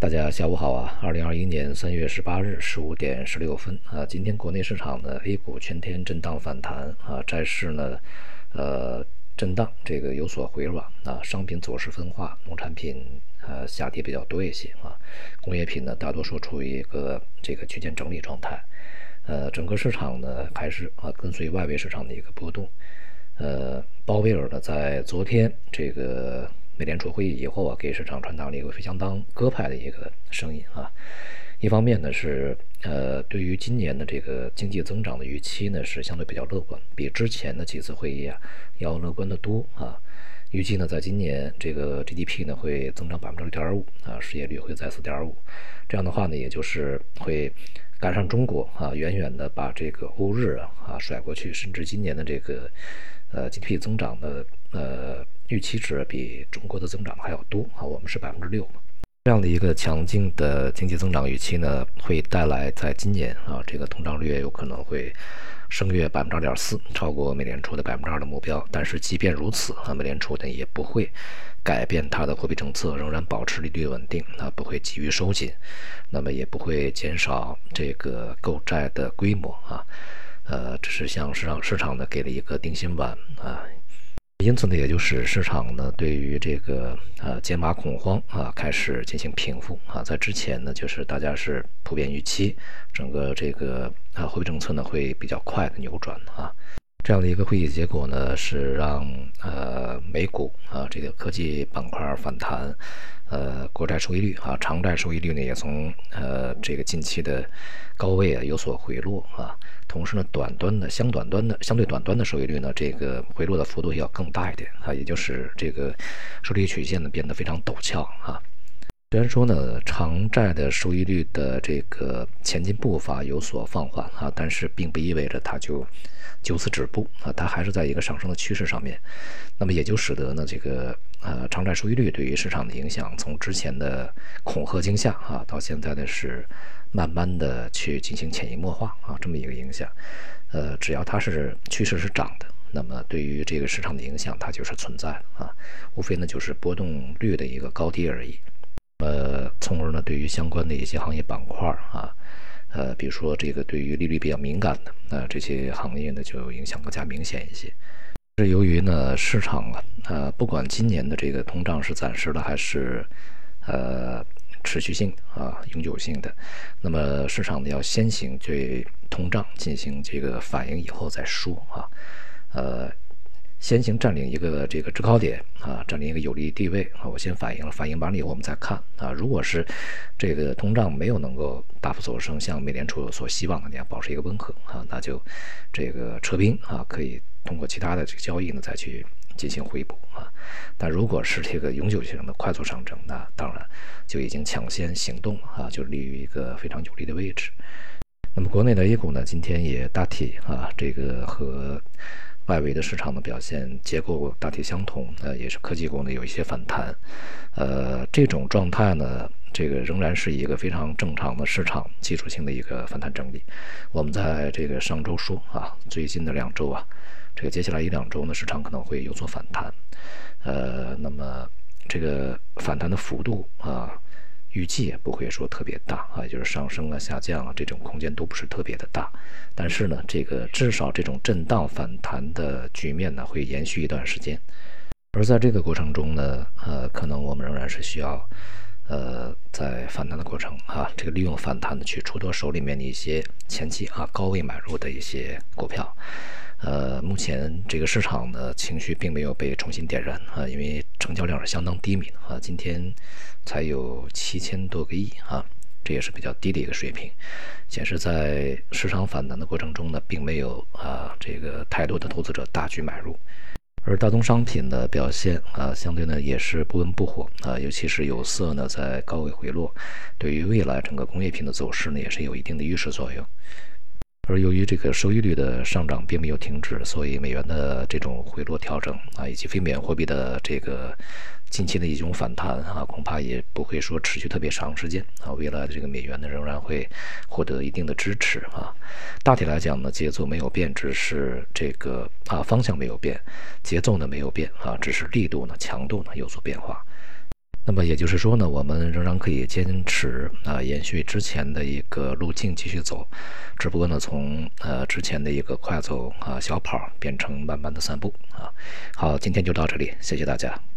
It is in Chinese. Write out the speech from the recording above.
大家下午好啊！二零二一年三月十八日十五点十六分啊，今天国内市场呢，A 股全天震荡反弹啊，债市呢，呃，震荡这个有所回软啊，商品走势分化，农产品呃下跌比较多一些啊，工业品呢大多数处于一个这个区间整理状态，呃，整个市场呢还是啊跟随外围市场的一个波动，呃，鲍威尔呢在昨天这个。美联储会议以后啊，给市场传达了一个相当鸽派的一个声音啊。一方面呢是呃，对于今年的这个经济增长的预期呢是相对比较乐观，比之前的几次会议啊要乐观的多啊。预计呢在今年这个 GDP 呢会增长百分之六点五啊，失业率会在四点五。这样的话呢，也就是会赶上中国啊，远远的把这个欧日啊甩过去，甚至今年的这个呃 GDP 增长的呃。预期值比中国的增长还要多啊，我们是百分之六这样的一个强劲的经济增长预期呢，会带来在今年啊，这个通胀率有可能会升越百分之二点四，超过美联储的百分之二的目标。但是即便如此啊，美联储呢也不会改变它的货币政策，仍然保持利率稳定，啊，不会急于收紧，那么也不会减少这个购债的规模啊，呃，只是向市场市场呢给了一个定心丸啊。因此呢，也就是市场呢对于这个呃减码恐慌啊开始进行平复啊，在之前呢，就是大家是普遍预期整个这个啊货币政策呢会比较快的扭转啊，这样的一个会议结果呢是让呃美股啊这个科技板块反弹，呃国债收益率啊长债收益率呢也从呃这个近期的高位啊有所回落啊。同时呢，短端的、相短端的、相对短端的收益率呢，这个回落的幅度要更大一点啊，也就是这个收益率曲线呢变得非常陡峭啊。虽然说呢，长债的收益率的这个前进步伐有所放缓啊，但是并不意味着它就就此止步啊，它还是在一个上升的趋势上面。那么也就使得呢，这个呃长债收益率对于市场的影响，从之前的恐吓惊吓啊，到现在的是。慢慢的去进行潜移默化啊，这么一个影响，呃，只要它是趋势是涨的，那么对于这个市场的影响它就是存在的啊，无非呢就是波动率的一个高低而已，呃，从而呢对于相关的一些行业板块啊，呃，比如说这个对于利率比较敏感的那这些行业呢就影响更加明显一些，是由于呢市场啊，呃，不管今年的这个通胀是暂时的还是，呃。持续性啊，永久性的，那么市场呢要先行对通胀进行这个反应以后再说啊，呃，先行占领一个这个制高点啊，占领一个有利地位啊，我先反应了，反应完了以后我们再看啊，如果是这个通胀没有能够大幅走升，像美联储所希望的那样保持一个温和啊，那就这个撤兵啊，可以通过其他的这个交易呢再去。进行回补啊，但如果是这个永久性的快速上涨，那当然就已经抢先行动了啊，就立于一个非常有利的位置。那么国内的 A 股呢，今天也大体啊，这个和外围的市场的表现结构大体相同，呃，也是科技股呢有一些反弹，呃，这种状态呢，这个仍然是一个非常正常的市场技术性的一个反弹整理。我们在这个上周说啊，最近的两周啊。这个接下来一两周呢，市场可能会有所反弹，呃，那么这个反弹的幅度啊，预计也不会说特别大啊，就是上升啊、下降啊，这种空间都不是特别的大。但是呢，这个至少这种震荡反弹的局面呢，会延续一段时间。而在这个过程中呢，呃，可能我们仍然是需要，呃，在反弹的过程啊，这个利用反弹的去出多手里面的一些前期啊高位买入的一些股票。呃，目前这个市场的情绪并没有被重新点燃啊，因为成交量是相当低迷的啊，今天才有七千多个亿啊，这也是比较低的一个水平，显示在市场反弹的过程中呢，并没有啊这个太多的投资者大举买入，而大宗商品的表现啊，相对呢也是不温不火啊，尤其是有色呢在高位回落，对于未来整个工业品的走势呢，也是有一定的预示作用。而由于这个收益率的上涨并没有停止，所以美元的这种回落调整啊，以及非美元货币的这个近期的一种反弹啊，恐怕也不会说持续特别长时间啊。未来的这个美元呢，仍然会获得一定的支持啊。大体来讲呢，节奏没有变，只是这个啊方向没有变，节奏呢没有变啊，只是力度呢、强度呢有所变化。那么也就是说呢，我们仍然可以坚持啊，延续之前的一个路径继续走，只不过呢，从呃之前的一个快走啊小跑变成慢慢的散步啊。好，今天就到这里，谢谢大家。